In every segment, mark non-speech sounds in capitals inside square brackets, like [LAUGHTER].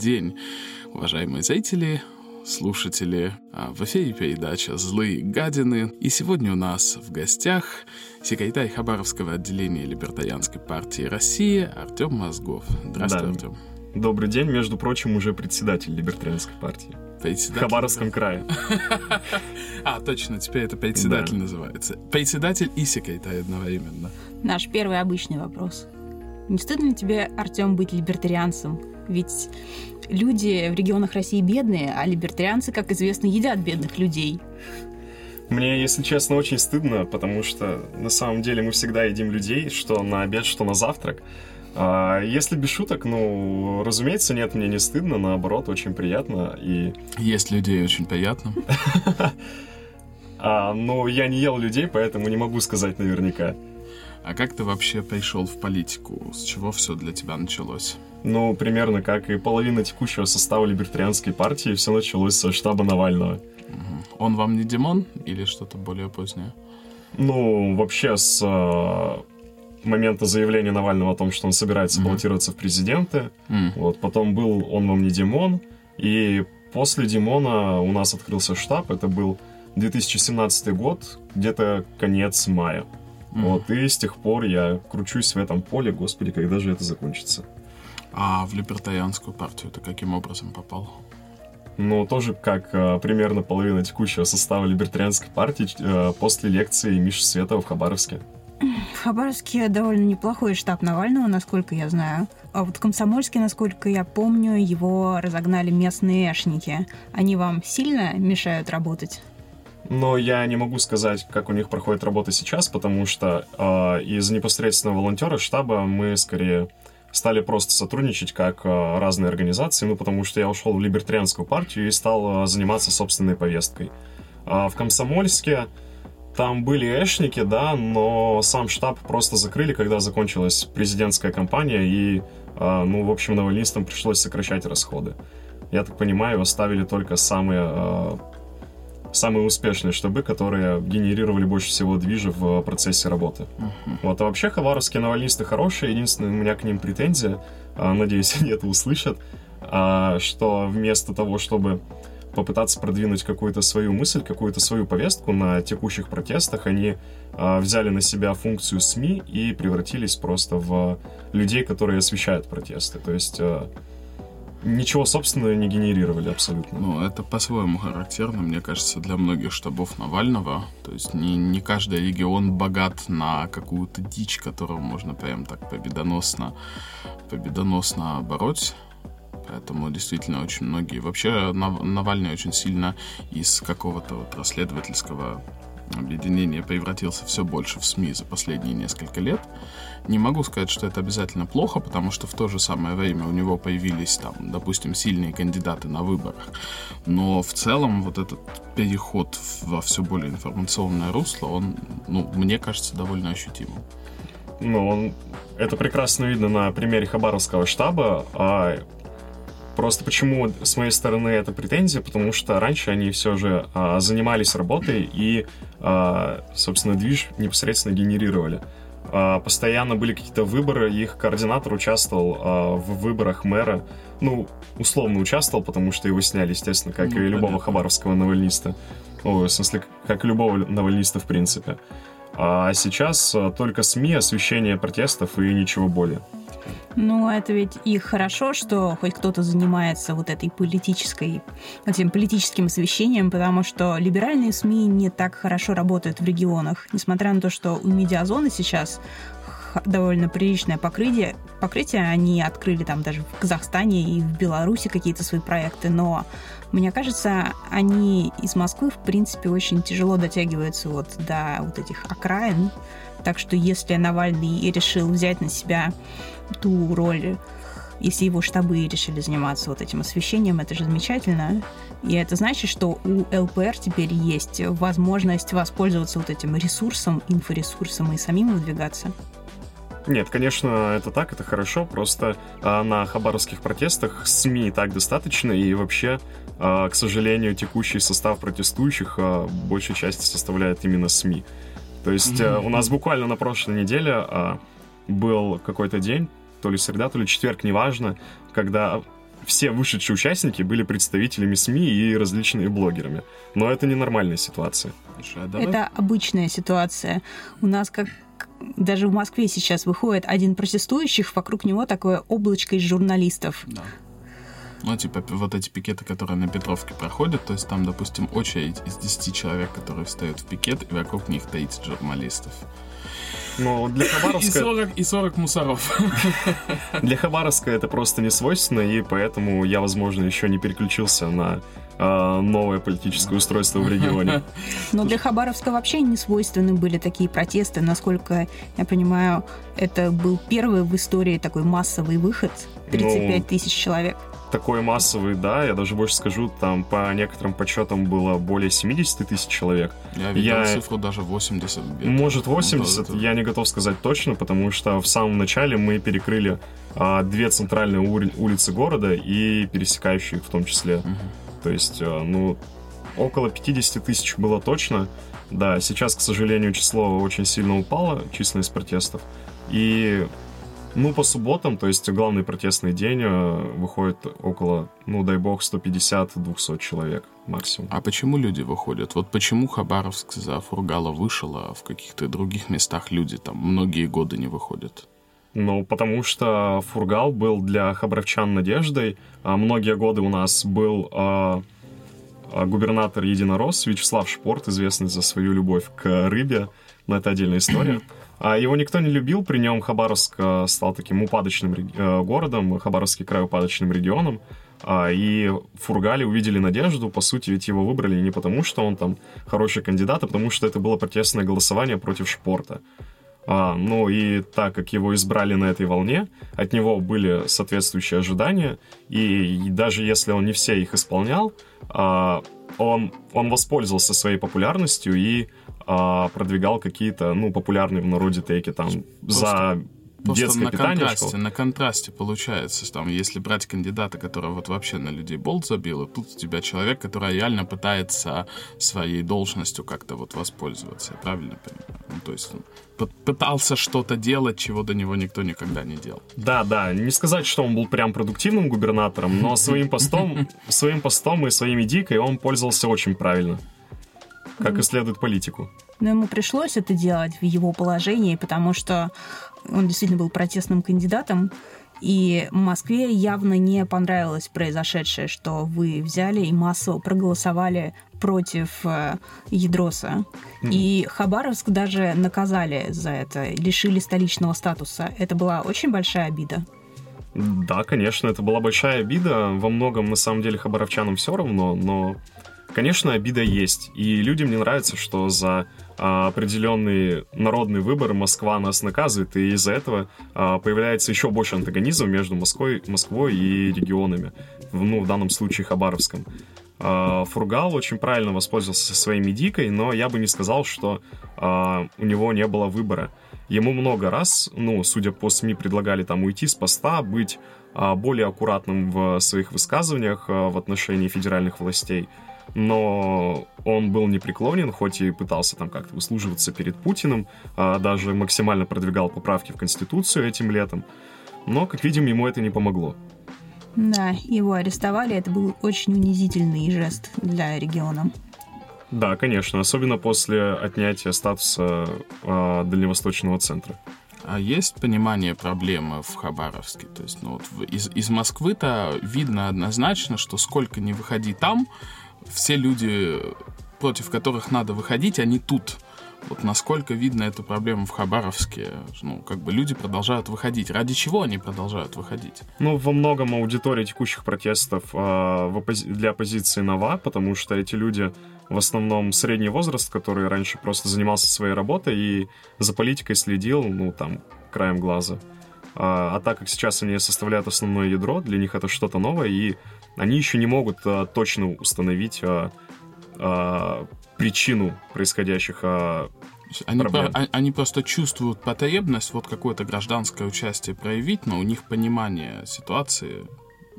день, уважаемые зрители, слушатели. А, В эфире передача «Злые гадины». И сегодня у нас в гостях секретарь Хабаровского отделения Либертарианской партии России Артем Мозгов. Здравствуй, Да. Артем. Добрый день, между прочим, уже председатель Либертарианской партии. В Председатель- Хабаровском крае. [LAUGHS] А, точно, теперь это председатель Да. называется. Председатель и секретарь одновременно. Наш первый обычный вопрос. Не стыдно ли тебе, Артем, быть либертарианцем? Ведь люди в регионах России бедные, а либертарианцы, как известно, едят бедных людей. Мне, если честно, очень стыдно, потому что на самом деле мы всегда едим людей, что на обед, что на завтрак. А, если без шуток, ну, разумеется, нет, мне не стыдно, наоборот, очень приятно. И, Есть людей очень приятно. [LAUGHS] а, но я не ел людей, поэтому не могу сказать наверняка. А как ты вообще пришел в политику? С чего все для тебя началось? Ну, примерно как и половина текущего состава Либертарианской партии, все началось со штаба Навального. Он вам не Димон или что-то более позднее? Ну, вообще, с э, момента заявления Навального о том, что он собирается Мгм. баллотироваться в президенты, М, вот, потом был «Он вам не Димон», и после Димона у нас открылся штаб, это был 2017 год, где-то конец мая. м. Вот, и с тех пор я кручусь в этом поле, господи, когда же это закончится? А в либертарианскую партию ты каким образом попал? Ну, тоже как э, примерно половина текущего состава Либертарианской партии э, после лекции Миши Светова в Хабаровске. В Хабаровске довольно неплохой штаб Навального, насколько я знаю. А вот в Комсомольске, насколько я помню, его разогнали местные эшники. Они вам сильно мешают работать? Но я не могу сказать, как у них проходит работа сейчас, потому что э, из непосредственного волонтера штаба мы скорее стали просто сотрудничать как э, разные организации, ну потому что я ушел в либертарианскую партию и стал э, заниматься собственной повесткой. А в Комсомольске там были эшники, да, но сам штаб просто закрыли, когда закончилась президентская кампания, и, э, ну, в общем, навальнистам пришлось сокращать расходы. Я так понимаю, оставили только самые э, самые успешные штабы, которые генерировали больше всего движа в процессе работы. Вот, а вообще хабаровские навальнисты хорошие, единственное, у меня к ним претензия, а, надеюсь, [LAUGHS] они это услышат, а, что вместо того, чтобы попытаться продвинуть какую-то свою мысль, какую-то свою повестку на текущих протестах, они а, взяли на себя функцию СМИ и превратились просто в людей, которые освещают протесты. То есть ничего собственного не генерировали абсолютно. Ну, это по-своему характерно, мне кажется, для многих штабов Навального. То есть не, не каждый регион богат на какую-то дичь, которую можно прям так победоносно, победоносно бороть. Поэтому действительно очень многие... Вообще Нав- Навальный очень сильно из какого-то вот расследовательского объединения превратился все больше в СМИ за последние несколько лет. Не могу сказать, что это обязательно плохо, потому что в то же самое время у него появились там, допустим, сильные кандидаты на выборах. Но в целом вот этот переход во все более информационное русло, он, ну, мне кажется, довольно ощутимым. Ну, он... это прекрасно видно на примере Хабаровского штаба. А просто почему с моей стороны это претензия? Потому что раньше они все же а, занимались работой и, а, собственно, движ непосредственно генерировали. А, постоянно были какие-то выборы, их координатор участвовал а, в выборах мэра. Ну, условно участвовал, потому что его сняли, естественно, как Ну, и любого понятно. хабаровского навальниста. Ой, в смысле, как любого навальниста, в принципе. А сейчас а, только СМИ, освещение протестов и ничего более. Ну, это ведь и хорошо, что хоть кто-то занимается вот этой политической, этим политическим освещением, потому что либеральные СМИ не так хорошо работают в регионах. Несмотря на то, что у медиазоны сейчас довольно приличное покрытие, покрытие, они открыли там даже в Казахстане и в Беларуси какие-то свои проекты, но мне кажется, они из Москвы, в принципе, очень тяжело дотягиваются вот до вот этих окраин, Так что если Навальный и решил взять на себя ту роль, если его штабы решили заниматься вот этим освещением, это же замечательно. И это значит, что у ЛПР теперь есть возможность воспользоваться вот этим ресурсом, инфоресурсом и самим выдвигаться. Нет, конечно, это так, это хорошо. Просто а, на хабаровских протестах СМИ так достаточно, и вообще, а, к сожалению, текущий состав протестующих а, большей части составляет именно СМИ. То есть а, у нас буквально на прошлой неделе а, был какой-то день, то ли среда, то ли четверг, неважно, когда все вышедшие участники были представителями СМИ и различными блогерами. Но это ненормальная ситуация. Слушай, а давай- Это обычная ситуация. У нас как даже в Москве сейчас выходит один протестующих, вокруг него такое облачко из журналистов. Да. Ну, типа, вот эти пикеты, которые на Петровке проходят, то есть там, допустим, очередь из 10 человек, которые встают в пикет, и вокруг них 30 журналистов. Но для [LAUGHS] И Хабаровска, 40, и 40 мусоров. [LAUGHS] для Хабаровска это просто не свойственно, и поэтому я, возможно, еще не переключился на а, новое политическое устройство в регионе. [LAUGHS] Но для Хабаровска вообще не свойственны были такие протесты. Насколько я понимаю, это был первый в истории такой массовый выход. 35 Ну, тысяч человек. Такой массовый, да, я даже больше скажу, там по некоторым подсчетам было более 70 тысяч человек. Я видел Я- цифру даже 80 где-то. Может Ну, 80, тоже- я не готов сказать точно, потому что в самом начале мы перекрыли а, две центральные ули- улицы города и пересекающие их в том числе. То есть, а, ну, около 50 тысяч было точно. Да, сейчас, к сожалению, число очень сильно упало, численность протестов. И, ну, по субботам, то есть главный протестный день, а, выходит около, ну, дай бог, 150-200 человек максимум. А почему люди выходят? Вот почему Хабаровск за Фургала вышел, а в каких-то других местах люди там многие годы не выходят? Ну, потому что Фургал был для хабаровчан надеждой. А многие годы у нас был а, а, губернатор Единорос Вячеслав Шпорт, известный за свою любовь к рыбе. Но это отдельная история. А его никто не любил, при нем Хабаровск а, стал таким упадочным э, городом, Хабаровский край упадочным регионом. А, И в Фургале увидели надежду, по сути, ведь его выбрали не потому, что он там хороший кандидат, а потому что это было протестное голосование против Шпорта. А, ну и так как его избрали на этой волне, от него были соответствующие ожидания, и, и даже если он не все их исполнял, а, он, он воспользовался своей популярностью и а, продвигал какие-то, ну, популярные в народе теки там за Просто детское на питание. контрасте, на контрасте получается, там, если брать кандидата, который вот вообще на людей болт забил, и тут у тебя человек, который реально пытается своей должностью как-то вот воспользоваться, я правильно понимаю? Ну, то есть он пытался что-то делать, чего до него никто никогда не делал. Да, да, не сказать, что он был прям продуктивным губернатором, но своим постом, [LAUGHS] своим постом и своими дикой он пользовался очень правильно. Как и следует политику. Но ему пришлось это делать в его положении, потому что он действительно был протестным кандидатом, и Москве явно не понравилось произошедшее, что вы взяли и массово проголосовали против э, Ядроса. И Хабаровск даже наказали за это, лишили столичного статуса. Это была очень большая обида. Да, конечно, это была большая обида. Во многом, на самом деле, хабаровчанам все равно, но, конечно, обида есть. И людям не нравится, что за а, определенный народный выбор Москва нас наказывает, и из-за этого а, появляется еще больше антагонизма между Москвой, Москвой и регионами, ну, в данном случае Хабаровском. А, Фургал очень правильно воспользовался своей медикой, но я бы не сказал, что у него не было выбора. Ему много раз, ну, судя по СМИ, предлагали там уйти с поста, быть более аккуратным в своих высказываниях в отношении федеральных властей. Но он был непреклонен, хоть и пытался там как-то выслуживаться перед Путиным, а, даже максимально продвигал поправки в Конституцию этим летом. Но, как видим, ему это не помогло. Да, его арестовали, это был очень унизительный жест для региона. Да, конечно, особенно после отнятия статуса а, Дальневосточного центра. А есть понимание проблемы в Хабаровске? То есть, ну вот в- из, из Москвы-то видно однозначно, что сколько не выходи там, все люди, против которых надо выходить, они тут. Вот насколько видно эту проблему в Хабаровске? Ну, как бы люди продолжают выходить. Ради чего они продолжают выходить? Ну, во многом аудитория текущих протестов э, оппози- для оппозиции нова, потому что эти люди в основном средний возраст, который раньше просто занимался своей работой и за политикой следил, ну, там, краем глаза. А, а так как сейчас они составляют основное ядро, для них это что-то новое, и они еще не могут а, точно установить а, а, причину происходящих а, Они, проблем. про- а- они просто чувствуют потребность вот какое-то гражданское участие проявить, но у них понимания ситуации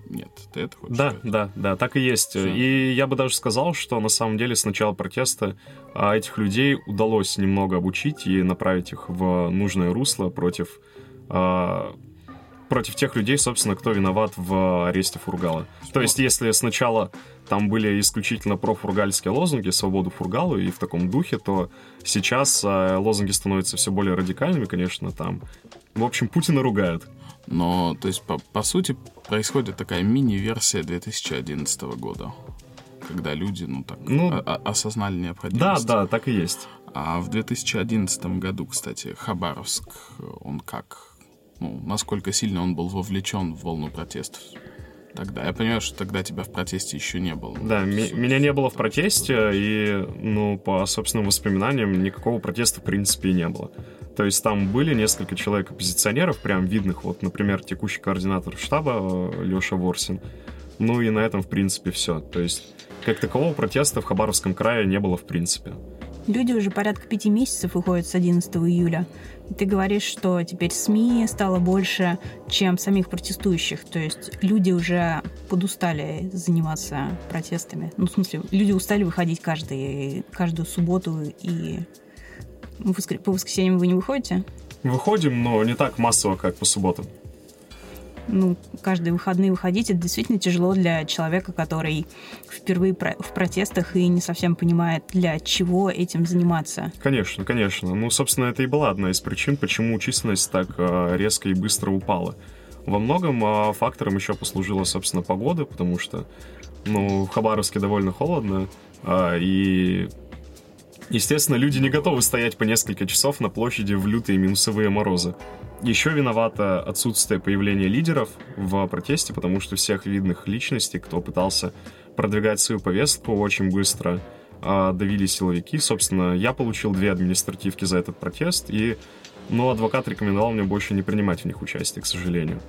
нет. Ты это хочешь Да, сказать? да, да, так и есть. Всё. И я бы даже сказал, что на самом деле с начала протеста а, этих людей удалось немного обучить и направить их в нужное русло против а, против тех людей, собственно, кто виноват в аресте Фургала. То есть, если сначала там были исключительно профургальские лозунги, свободу Фургалу и в таком духе, то сейчас а, лозунги становятся все более радикальными, конечно, там. В общем, Путина ругают. Но, то есть, по, по сути, происходит такая мини-версия 2011 года, когда люди, ну, так, Ну, о- о- осознали Да, необходимость. да, так и есть. А в 2011 году, кстати, Хабаровск, он как, ну, насколько сильно он был вовлечен в волну протестов тогда? Я понимаю, что тогда тебя в протесте еще не было. Да, ми- меня не было в протесте, и, ну, по собственным воспоминаниям, никакого протеста, в принципе, и не было. То есть там были несколько человек-оппозиционеров, прям видных, вот, например, текущий координатор штаба Леша Ворсин. Ну и на этом, в принципе, все. То есть, как такового протеста в Хабаровском крае не было, в принципе. Люди уже порядка пяти месяцев выходят с 11 июля. Ты говоришь, что теперь СМИ стало больше, чем самих протестующих. То есть люди уже подустали заниматься протестами. Ну, в смысле, люди устали выходить каждый, каждую субботу и по воскресеньям вы не выходите? Выходим, но не так массово, как по субботам. Ну, каждые выходные выходить, это действительно тяжело для человека, который впервые про- в протестах и не совсем понимает, для чего этим заниматься. Конечно, конечно. Ну, собственно, это и была одна из причин, почему численность так э, резко и быстро упала. Во многом э, фактором еще послужила, собственно, погода, потому что, ну, в Хабаровске довольно холодно, а, и, естественно, люди не готовы стоять по несколько часов на площади в лютые минусовые морозы. Еще виновато отсутствие появления лидеров в протесте, потому что всех видных личностей, кто пытался продвигать свою повестку очень быстро, а, давили силовики. Собственно, я получил две административки за этот протест, и, ну, адвокат рекомендовал мне больше не принимать в них участие, к сожалению.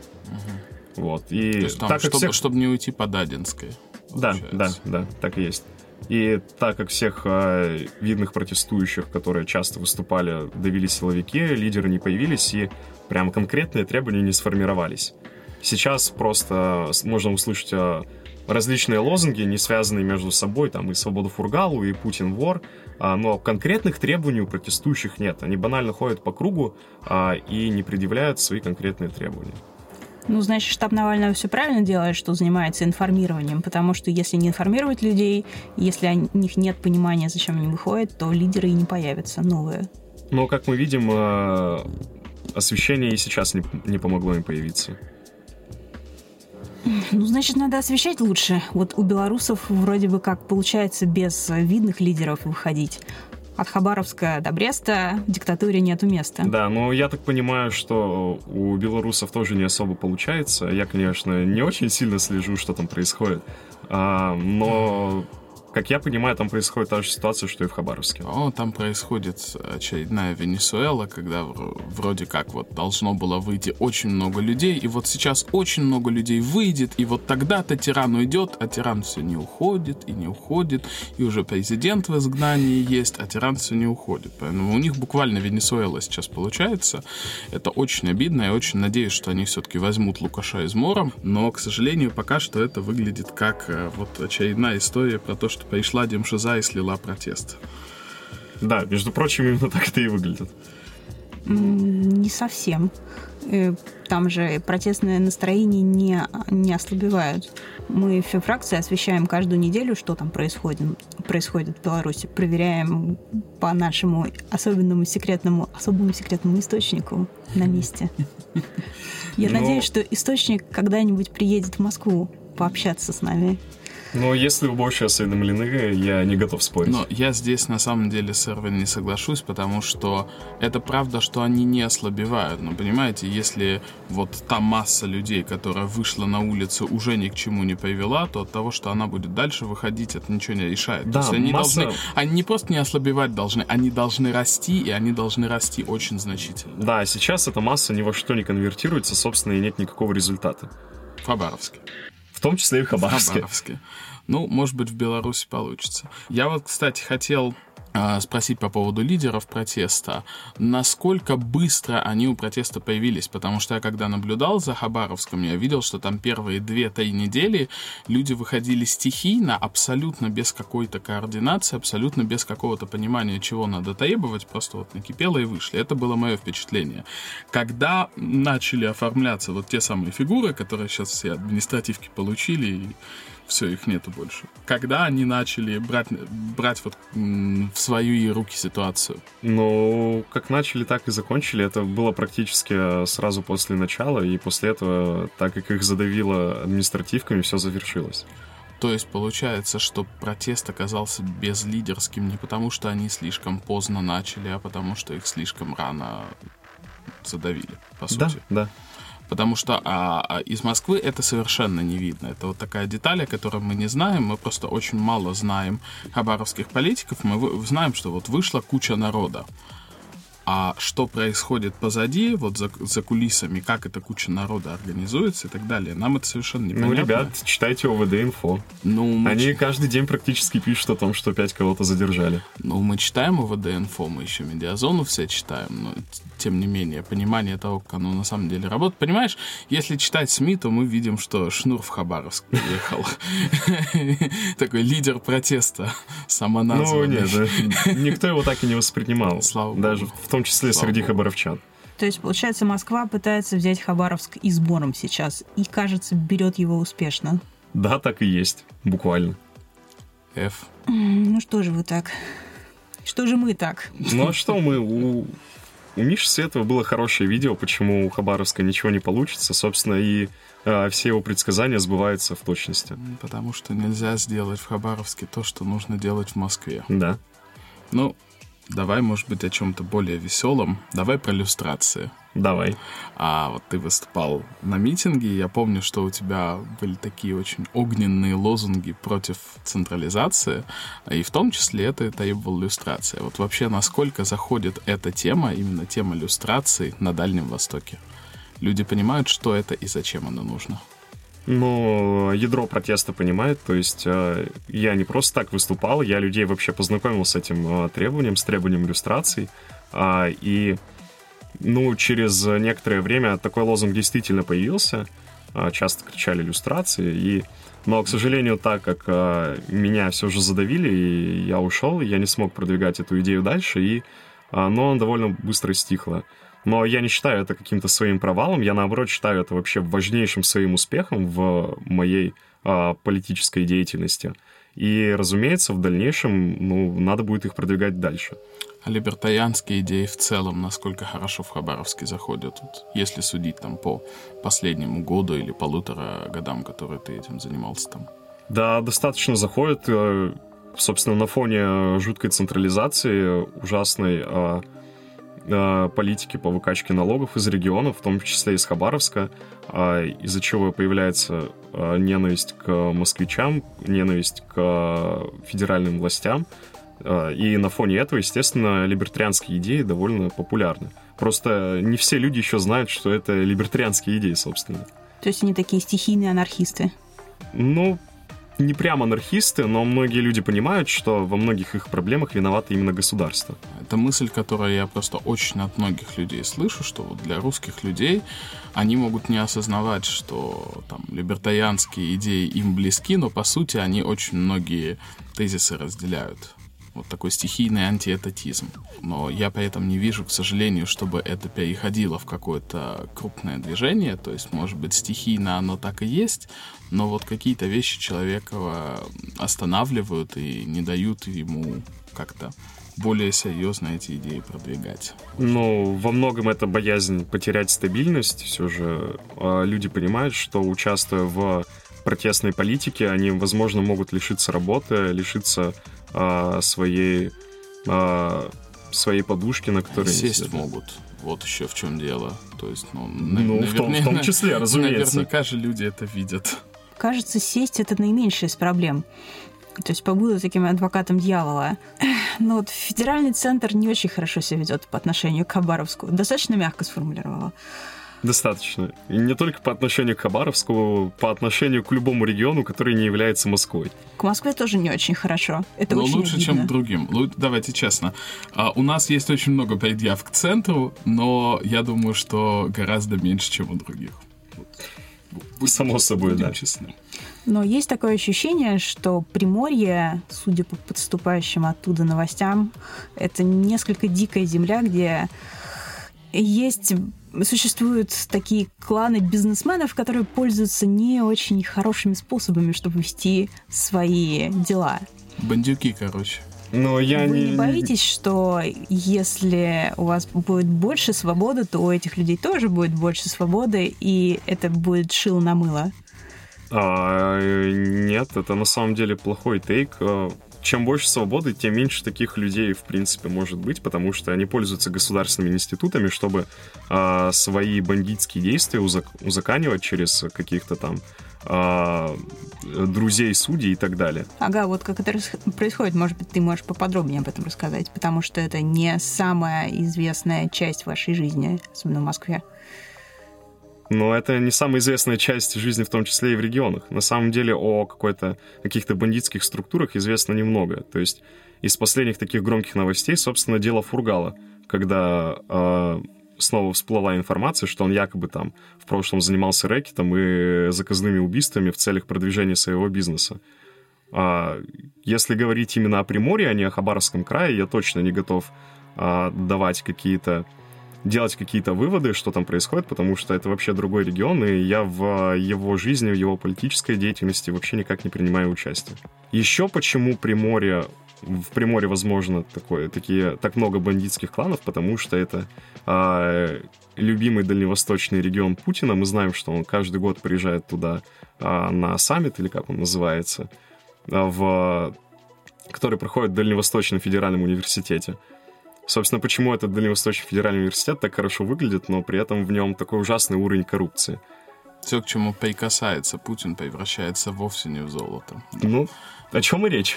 Вот. И То есть там, так чтобы, всех... чтобы не уйти по Дадинской. Да, да, да, так и есть. И так как всех э, видных протестующих, которые часто выступали, давили силовики, лидеры не появились, и прям конкретные требования не сформировались. Сейчас просто с- можно услышать э, различные лозунги, не связанные между собой, там и «Свободу Фургалу», и «Путин вор», а, но конкретных требований у протестующих нет. Они банально ходят по кругу а, и не предъявляют свои конкретные требования. Ну, значит, штаб Навального все правильно делает, что занимается информированием, потому что если не информировать людей, если у них нет понимания, зачем они выходят, то лидеры и не появятся новые. Но, как мы видим, э, освещение и сейчас не, не помогло им появиться. Ну, значит, надо освещать лучше. Вот у белорусов вроде бы как получается без видных лидеров выходить. От Хабаровска до Бреста диктатуре нету места. Да, но я так понимаю, что у белорусов тоже не особо получается. Я, конечно, не очень сильно слежу, что там происходит. А, но, как я понимаю, там происходит та же ситуация, что и в Хабаровске. О, там происходит очередная Венесуэла, когда вр- вроде как вот должно было выйти очень много людей, и вот сейчас очень много людей выйдет, и вот тогда-то тиран уйдет, а тиран все не уходит и не уходит, и уже президент в изгнании есть, а тиран все не уходит. Поэтому у них буквально Венесуэла сейчас получается. Это очень обидно, я очень надеюсь, что они все-таки возьмут Лукаша измором, но, к сожалению, пока что это выглядит как э, вот очередная история про то, что пришла Демшиза и слила протест. Да, между прочим, именно так это и выглядит. Не совсем. Э, Там же протестное настроение не, не ослабевают. Мы в фракции освещаем каждую неделю, что там происходит, происходит в Беларуси. Проверяем по нашему особенному секретному, особому секретному источнику на месте. Я Ну- надеюсь, что источник когда-нибудь приедет в Москву пообщаться с нами. Но если вы больше осведомлены, я не готов спорить. Но я здесь на самом деле с Эрвин не соглашусь, потому что это правда, что они не ослабевают. Но понимаете, если вот та масса людей, которая вышла на улицу, уже ни к чему не привела, то от того, что она будет дальше выходить, это ничего не решает. Да, то есть они масса- должны, они не просто не ослабевать должны, они должны расти, и они должны расти очень значительно. Да, сейчас эта масса ни во что не конвертируется, собственно, и нет никакого результата. Хабаровске. Том числе и в В Хабаровске. Хабаровске. Ну, может быть, в Беларуси получится. Я вот, кстати, хотел спросить по поводу лидеров протеста, насколько быстро они у протеста появились, потому что я когда наблюдал за Хабаровском, я видел, что там первые 2-3 недели люди выходили стихийно, абсолютно без какой-то координации, абсолютно без какого-то понимания, чего надо требовать, просто вот накипело и вышли. Это было мое впечатление. Когда начали оформляться вот те самые фигуры, которые сейчас все административки получили, и все, их нету больше. Когда они начали брать, брать вот в свои руки ситуацию? Ну, как начали, так и закончили. Это было практически сразу после начала, и после этого, так как их задавило административками, все завершилось. То есть получается, что протест оказался безлидерским не потому, что они слишком поздно начали, а потому что их слишком рано задавили, по Да, сути. да. Потому что а, а из Москвы это совершенно не видно. Это вот такая деталь, о которой мы не знаем. Мы просто очень мало знаем хабаровских политиков. Мы знаем, что вот вышла куча народа. А что происходит позади, вот за, за кулисами, как эта куча народа организуется и так далее, нам это совершенно непонятно. Ну, ребят, читайте ОВД-инфо. ну, мы, Они каждый день практически пишут о том, что опять кого-то задержали. ну, мы читаем ОВД-инфо, мы еще медиазону все читаем, но тем не менее, понимание того, как оно на самом деле работает. Понимаешь, если читать СМИ, то мы видим, что Шнур в Хабаровск приехал. [LAUGHS] Такой лидер протеста, Ну, самоназванный. нет, да, никто его так и не воспринимал. Слава богу. Даже в том числе Слава среди богу. хабаровчан. То есть, получается, Москва пытается взять Хабаровск избором сейчас и, кажется, берет его успешно. Да, так и есть. Буквально. F. Ну что же вы так? Что же мы так? Ну а что мы... У, у Миши Светова было хорошее видео, почему у Хабаровска ничего не получится. Собственно, и а, все его предсказания сбываются в точности. Потому что нельзя сделать в Хабаровске то, что нужно делать в Москве. Да. Ну, давай, может быть, о чем-то более веселом. Давай про иллюстрации. Давай. А вот ты выступал на митинге, я помню, что у тебя были такие очень огненные лозунги против централизации, и в том числе это требовал иллюстрация. Вот вообще, насколько заходит эта тема, именно тема иллюстрации на Дальнем Востоке? Люди понимают, что это и зачем оно нужно? Но ядро протеста понимает, то есть э, я не просто так выступал, я людей вообще познакомил с этим э, требованием, с требованием иллюстраций, А, и ну, через некоторое время такой лозунг действительно появился, А, часто кричали иллюстрации, и но, к сожалению, так как э, меня все же задавили, и я ушел, я не смог продвигать эту идею дальше, и а, но довольно быстро стихло. Но я не считаю это каким-то своим провалом, я наоборот считаю это вообще важнейшим своим успехом в моей а, политической деятельности. И, разумеется, в дальнейшем ну, надо будет их продвигать дальше. А либертарианские идеи в целом, насколько хорошо в Хабаровске заходят, вот, если судить там по последнему году или полутора годам, которые ты этим занимался там? Да, достаточно заходит. э, Собственно, на фоне жуткой централизации, ужасной э, э, политики по выкачке налогов из регионов, в том числе из Хабаровска, э, из-за чего появляется э, ненависть к москвичам, ненависть к федеральным властям. Э, И на фоне этого, естественно, либертарианские идеи довольно популярны. Просто не все люди еще знают, что это либертарианские идеи, собственно. То есть они такие стихийные анархисты. Ну, не прям анархисты, но многие люди понимают, что во многих их проблемах виновато именно государство. Это мысль, которую я просто очень от многих людей слышу, что вот для русских людей они могут не осознавать, что там либертарианские идеи им близки, но по сути они очень многие тезисы разделяют. Вот такой стихийный антиэтатизм. Но я при этом не вижу, к сожалению, чтобы это переходило в какое-то крупное движение. То есть, может быть, стихийно оно так и есть, но вот какие-то вещи человека останавливают и не дают ему как-то более серьезно эти идеи продвигать. Но во многом это боязнь потерять стабильность. Все же э, люди понимают, что участвуя в протестной политики, они, возможно, могут лишиться работы, лишиться а, своей, а, своей подушки, на которой они Сесть сидят. могут. Вот еще в чем дело. То есть, ну, Ну, в том- в том числе, [LAUGHS] разумеется. Наверняка же люди это видят. Кажется, сесть это наименьшая из проблем. То есть побуду таким адвокатом дьявола. [LAUGHS] Но вот федеральный центр не очень хорошо себя ведет по отношению к Хабаровску. Достаточно мягко сформулировала. Достаточно. И не только по отношению к Хабаровску, по отношению к любому региону, который не является Москвой. К Москве тоже не очень хорошо. Это Но очень лучше, чем обидно. к другим. Лу- Давайте честно. А, у нас есть очень много предъяв к центру, но я думаю, что гораздо меньше, чем у других. Само собой, Будем да. честны. Но есть такое ощущение, что Приморье, судя по подступающим оттуда новостям, это несколько дикая земля, где есть существуют такие кланы бизнесменов, которые пользуются не очень хорошими способами, чтобы вести свои дела. Бандюки, короче. Но я Вы не... не боитесь, что если у вас будет больше свободы, то у этих людей тоже будет больше свободы, и это будет шил на мыло? А, э, нет, это на самом деле плохой тейк. Чем больше свободы, тем меньше таких людей, в принципе, может быть, потому что они пользуются государственными институтами, чтобы а, свои бандитские действия узак- узаканивать через каких-то там а, друзей судей и так далее. Ага, вот как это происходит, может быть, ты можешь поподробнее об этом рассказать, потому что это не самая известная часть вашей жизни, особенно в Москве. Но это не самая известная часть жизни, в том числе и в регионах. На самом деле о какой-то каких-то бандитских структурах известно немного. То есть из последних таких громких новостей, собственно, дело Фургала, когда э, снова всплыла информация, что он якобы там в прошлом занимался рэкетом и заказными убийствами в целях продвижения своего бизнеса. А, если говорить именно о Приморье, а не о Хабаровском крае, я точно не готов а, давать какие-то делать какие-то выводы, что там происходит, потому что это вообще другой регион, и я в его жизни, в его политической деятельности вообще никак не принимаю участие. Еще почему Приморье в Приморье, возможно, такое, такие, так много бандитских кланов, потому что это а, любимый дальневосточный регион Путина. Мы знаем, что он каждый год приезжает туда а, на саммит, или как он называется, а, в, который проходит в Дальневосточном федеральном университете. Собственно, почему этот Дальневосточный федеральный университет так хорошо выглядит, но при этом в нем такой ужасный уровень коррупции. Все, к чему прикасается Путин, превращается вовсе не в золото. Ну, о чем и речь?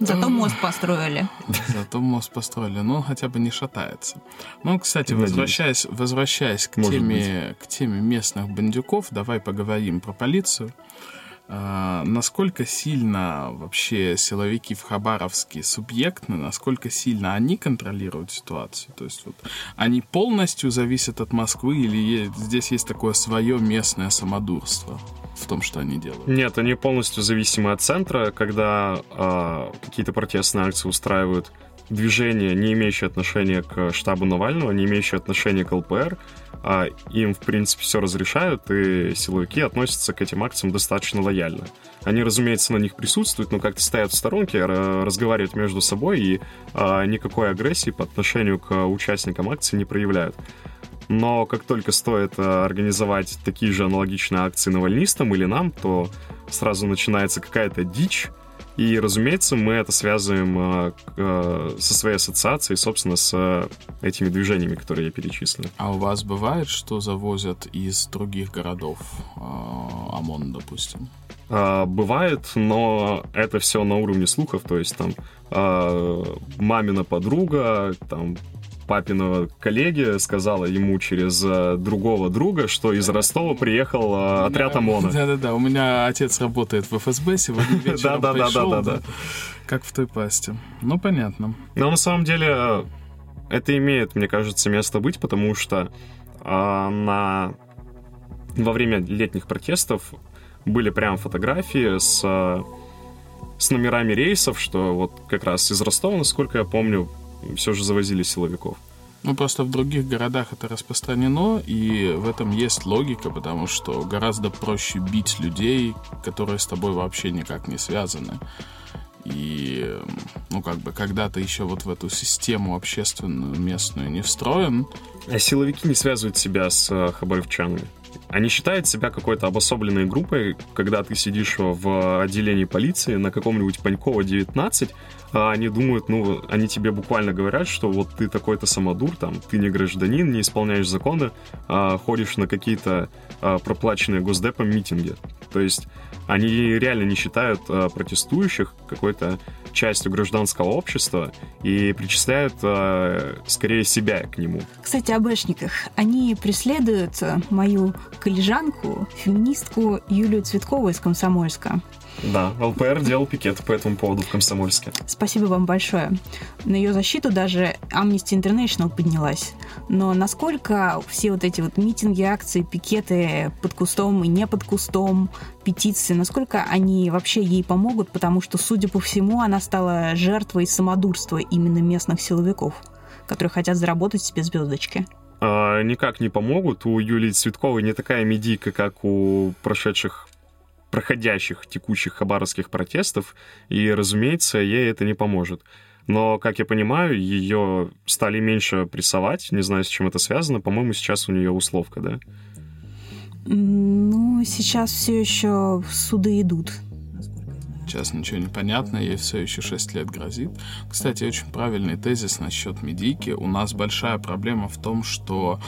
Зато мост построили. Зато мост построили, но он хотя бы не шатается. Ну, кстати, Надеюсь. возвращаясь, возвращаясь к Может теме, к теме местных бандюков, давай поговорим про полицию. А, насколько сильно вообще силовики в Хабаровске субъектны, насколько сильно они контролируют ситуацию? То есть вот они полностью зависят от Москвы или е- здесь есть такое свое местное самодурство в том, что они делают? Нет, они полностью зависимы от центра, когда а, какие-то протестные акции устраивают движения, не имеющие отношения к штабу Навального, не имеющие отношения к ЛПР, а им, в принципе, все разрешают, и силовики относятся к этим акциям достаточно лояльно. Они, разумеется, на них присутствуют, но как-то стоят в сторонке, ра- разговаривают между собой и а, никакой агрессии по отношению к участникам акции не проявляют. Но как только стоит э, организовать такие же аналогичные акции навальнистам или нам, то сразу начинается какая-то дичь. И, разумеется, мы это связываем к- э, со своей ассоциацией, собственно, с э, этими движениями, которые я перечислил. А у вас бывает, что завозят из других городов а, ОМОН, допустим? А, Бывает, но это все на уровне слухов, то есть там а, мамина подруга, там папиного коллеги сказала ему через а, другого друга, что из Ростова приехал а, отряд ОМОНа. Да-да-да, у меня отец работает в ФСБ, сегодня [LAUGHS] вечером Да-да-да-да-да-да. пришел, да, как в той пасте. Ну, понятно. Но на самом деле э, это имеет, мне кажется, место быть, потому что на... во время летних протестов были прям фотографии с, э, с номерами рейсов, что вот как раз из Ростова, насколько я помню, все же завозили силовиков. Ну, просто в других городах это распространено, и в этом есть логика, потому что гораздо проще бить людей, которые с тобой вообще никак не связаны. И, ну, как бы, когда ты еще вот в эту систему общественную, местную не встроен, А силовики не связывают себя с э, хабаровчанами. Они считают себя какой-то обособленной группой, когда ты сидишь в отделении полиции на каком-нибудь Панькова 19, а они думают, ну, они тебе буквально говорят, что вот ты такой-то самодур, там, ты не гражданин, не исполняешь законы, а ходишь на какие-то а, проплаченные госдепом митинги. То есть они реально не считают а, протестующих какой-то частью гражданского общества и причисляют а, скорее себя к нему. Кстати, об эшниках. Они преследуют мою коллежанку, феминистку Юлию Цветкову из Комсомольска. Да, ЛПР делал пикет по этому поводу в Комсомольске. Спасибо вам большое. На ее защиту даже Amnesty International поднялась. Но насколько все вот эти вот митинги, акции, пикеты под кустом и не под кустом, петиции, насколько они вообще ей помогут, потому что, судя по всему, она стала жертвой самодурства именно местных силовиков, которые хотят заработать себе звездочки а, никак не помогут. У Юлии Цветковой не такая медийка, как у прошедших проходящих текущих хабаровских протестов, и, разумеется, ей это не поможет. Но, как я понимаю, ее стали меньше прессовать, не знаю, с чем это связано, по-моему, сейчас у нее условка, да? Ну, сейчас все еще суды идут. Сейчас ничего не понятно, ей все еще 6 лет грозит. Кстати, очень правильный тезис насчет медики. У нас большая проблема в том, что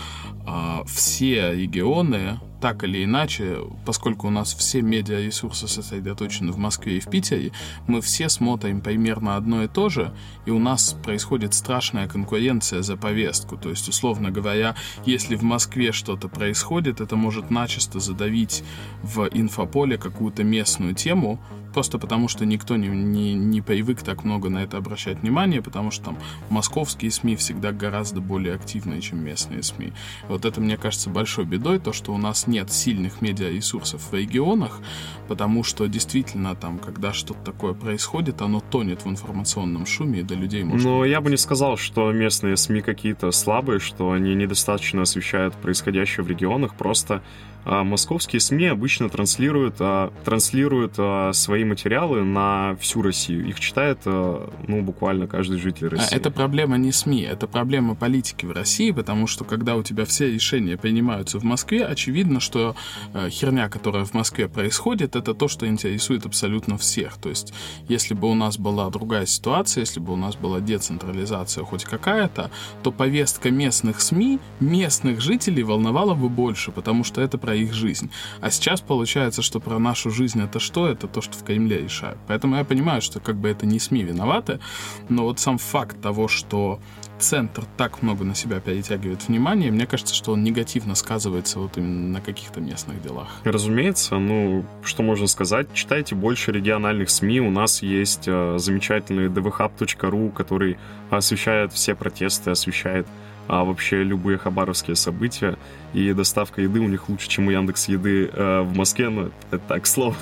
э, все регионы так или иначе, поскольку у нас все медиаресурсы сосредоточены в Москве и в Питере, мы все смотрим примерно одно и то же, и у нас происходит страшная конкуренция за повестку. То есть, условно говоря, если в Москве что-то происходит, это может начисто задавить в инфополе какую-то местную тему, просто потому что никто не, не, не привык так много на это обращать внимание, потому что там московские СМИ всегда гораздо более активные, чем местные СМИ. Вот это, мне кажется, большой бедой, то, что у нас нет сильных медиаресурсов в регионах, потому что действительно там, когда что-то такое происходит, оно тонет в информационном шуме, и до людей может... Но я бы не сказал, что местные СМИ какие-то слабые, что они недостаточно освещают происходящее в регионах, просто московские СМИ обычно транслируют, а, транслируют а, свои материалы на всю Россию. Их читает, ну, буквально каждый житель России. Это проблема не СМИ, это проблема политики в России, потому что когда у тебя все решения принимаются в Москве, очевидно, что херня, которая в Москве происходит, это то, что интересует абсолютно всех. То есть, если бы у нас была другая ситуация, если бы у нас была децентрализация хоть какая-то, то повестка местных СМИ, местных жителей волновала бы больше, потому что это про их жизнь. А сейчас получается, что про нашу жизнь это что? Это то, что в Кремле решают. Поэтому я понимаю, что как бы это не СМИ виноваты, но вот сам факт того, что центр так много на себя перетягивает внимание, мне кажется, что он негативно сказывается вот именно на каких-то местных делах. Разумеется, ну, что можно сказать, читайте больше региональных СМИ, у нас есть э, замечательный dvhub.ru, который освещает все протесты, освещает а вообще любые хабаровские события. И доставка еды у них лучше, чем у Яндекс Еды э, в Москве, но это так, слово.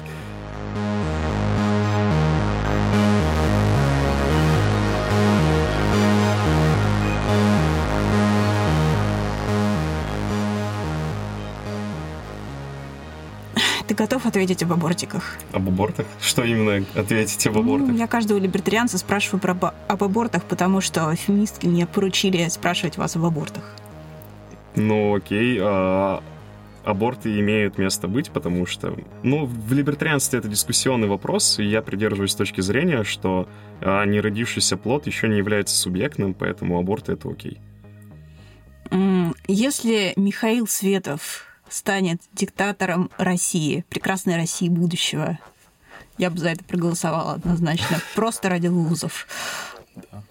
Готов ответить об абортиках? Об абортах? Что именно ответить об абортах? Ну, я каждого либертарианца спрашиваю про об абортах, потому что феминистки мне поручили спрашивать вас об абортах. Ну, окей. А, аборты имеют место быть, потому что, ну, в либертарианстве это дискуссионный вопрос, и я придерживаюсь точки зрения, что а, неродившийся плод еще не является субъектным, поэтому аборты это окей. Если Михаил Светов станет диктатором России, прекрасной России будущего. Я бы за это проголосовала однозначно, [LAUGHS] просто ради лузов.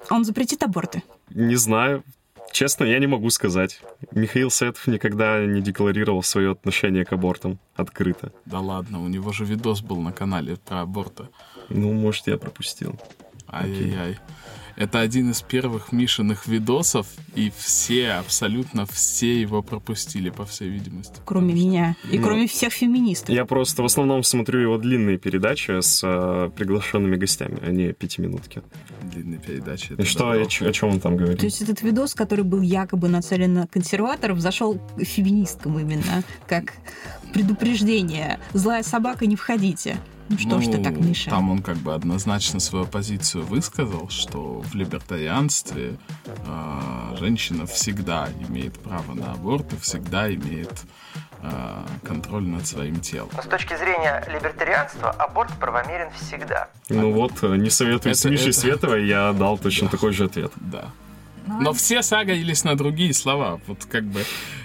Он запретит аборты? Не знаю. Честно, я не могу сказать. Михаил Сетов никогда не декларировал свое отношение к абортам открыто. Да ладно, у него же видос был на канале про аборты. Ну, может, я пропустил. Ай-яй-яй. Это один из первых Мишиных видосов, и все, абсолютно все его пропустили, по всей видимости. Кроме меня. И ну, кроме всех феминистов. Я просто в основном смотрю его длинные передачи с э, приглашенными гостями, а не пятиминутки. Длинные передачи. И что, о, о чем он там говорит? То есть этот видос, который был якобы нацелен на консерваторов, зашел феминисткам именно, как предупреждение. Злая собака, не входите. Ну что ну, ж ты так, ну, Миша? Там он как бы однозначно свою позицию высказал, что в либертарианстве э, женщина всегда имеет право на аборт и всегда имеет э, контроль над своим телом. Но с точки зрения либертарианства аборт правомерен всегда. Ну вот, э, не советую Это- с Мишей это- Световой, я дал точно такой же ответ. Да. Но все сагаились на другие слова. Вот как бы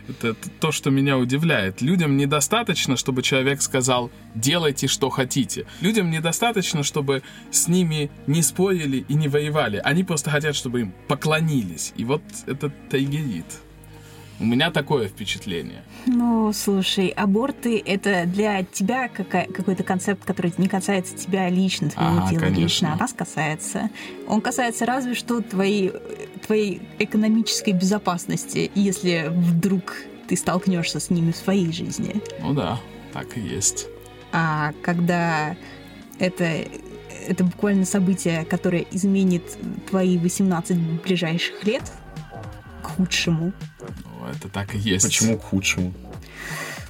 это, это то, что меня удивляет. Людям недостаточно, чтобы человек сказал «делайте, что хотите». Людям недостаточно, чтобы с ними не спорили и не воевали. Они просто хотят, чтобы им поклонились. И вот это тайгерит. У меня такое впечатление. Ну, слушай, аборты — это для тебя какая- какой-то концепт, который не касается тебя лично, твоего Ага, дела конечно. лично, а нас касается. Он касается разве что твоей, твоей экономической безопасности, если вдруг ты столкнешься с ними в своей жизни. Ну да, так и есть. А когда это, это буквально событие, которое изменит твои 18 ближайших лет к худшему, Ну, это так и есть. Почему к худшему?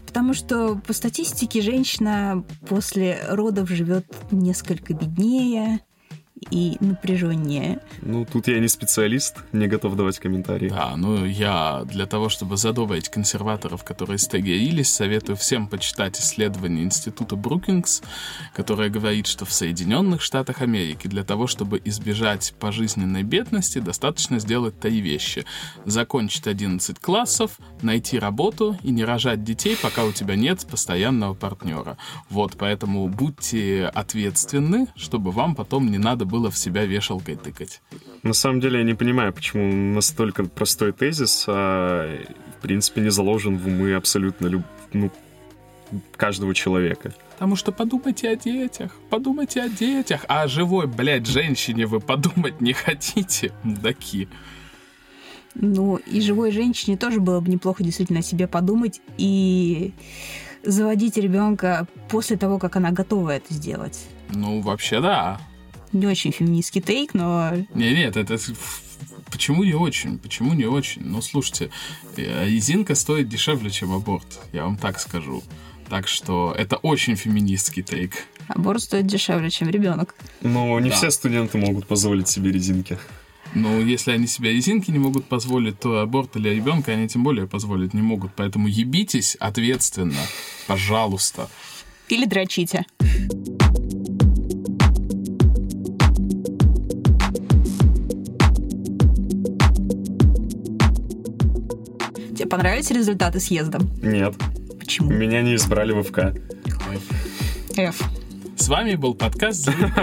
Потому что по статистике женщина после родов живет несколько беднее и напряженнее. Ну, тут я не специалист, не готов давать комментарии. Да, ну я для того, чтобы задобрить консерваторов, которые стагерились, советую всем почитать исследование Института Брукингс, которое говорит, что в Соединенных Штатах Америки для того, чтобы избежать пожизненной бедности, достаточно сделать три вещи. Закончить 11 классов, найти работу и не рожать детей, пока у тебя нет постоянного партнера. Вот, поэтому будьте ответственны, чтобы вам потом не надо было в себя вешалкой тыкать. На самом деле я не понимаю, почему настолько простой тезис, а, в принципе, не заложен в умы абсолютно люб... ну, каждого человека. Потому что подумайте о детях, подумайте о детях. А о живой, блядь, женщине вы подумать не хотите, мудаки. Ну, и живой женщине тоже было бы неплохо действительно о себе подумать и заводить ребенка после того, как она готова это сделать. Ну, вообще, да. Не очень феминистский тейк, но Не, нет, это... Почему не очень? Почему не очень? Ну, слушайте, э, резинка стоит дешевле, чем аборт, я вам так скажу. Так что это очень феминистский тейк. аборт стоит дешевле, чем ребенок. Но не Да. все студенты могут позволить себе резинки. Но если они себе резинки не могут позволить, то аборт для ребенка они тем более позволить не могут. Поэтому ебитесь ответственно, пожалуйста. Или дрочите. Понравились результаты съезда? Нет, Почему? меня не избрали в ФК. F. С вами был подкаст «Злые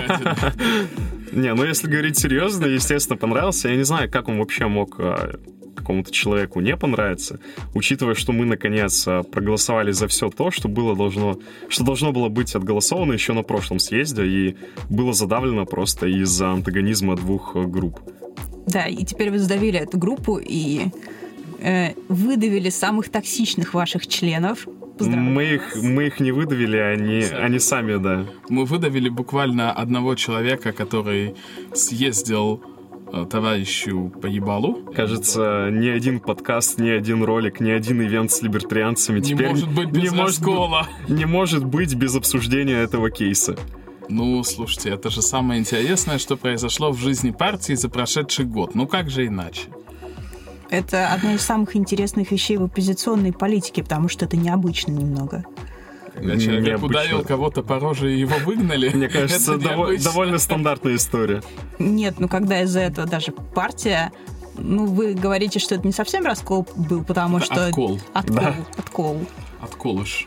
Не, ну если говорить серьезно, естественно, понравился. Я не знаю, как он вообще мог а, какому-то человеку не понравиться, учитывая, что мы наконец а, проголосовали за все то, что было должно, что должно было быть отголосовано еще на прошлом съезде и было задавлено просто из-за антагонизма двух а, групп. Да, и теперь вы сдавили эту группу и э, выдавили самых токсичных ваших членов. Поздравляю Мы их, мы их не выдавили, они, они сами, да. Мы выдавили буквально одного человека, который съездил э, товарищу по ебалу. Кажется, ни один подкаст, ни один ролик, ни один ивент с либертарианцами Не теперь может быть без не может, раскола. не может быть без обсуждения этого кейса. Ну, слушайте, это же самое интересное, что произошло в жизни партии за прошедший год. Ну как же иначе? Это одно из самых интересных вещей в оппозиционной политике, потому что это необычно немного. Когда человек Необычно. ударил кого-то по роже и его выгнали. Мне кажется, [LAUGHS] необычно. довольно стандартная история. Нет, ну когда из-за этого даже партия... Ну, вы говорите, что это не совсем раскол был, потому Это что... откол. Откол. Да. Откол. Отколыш.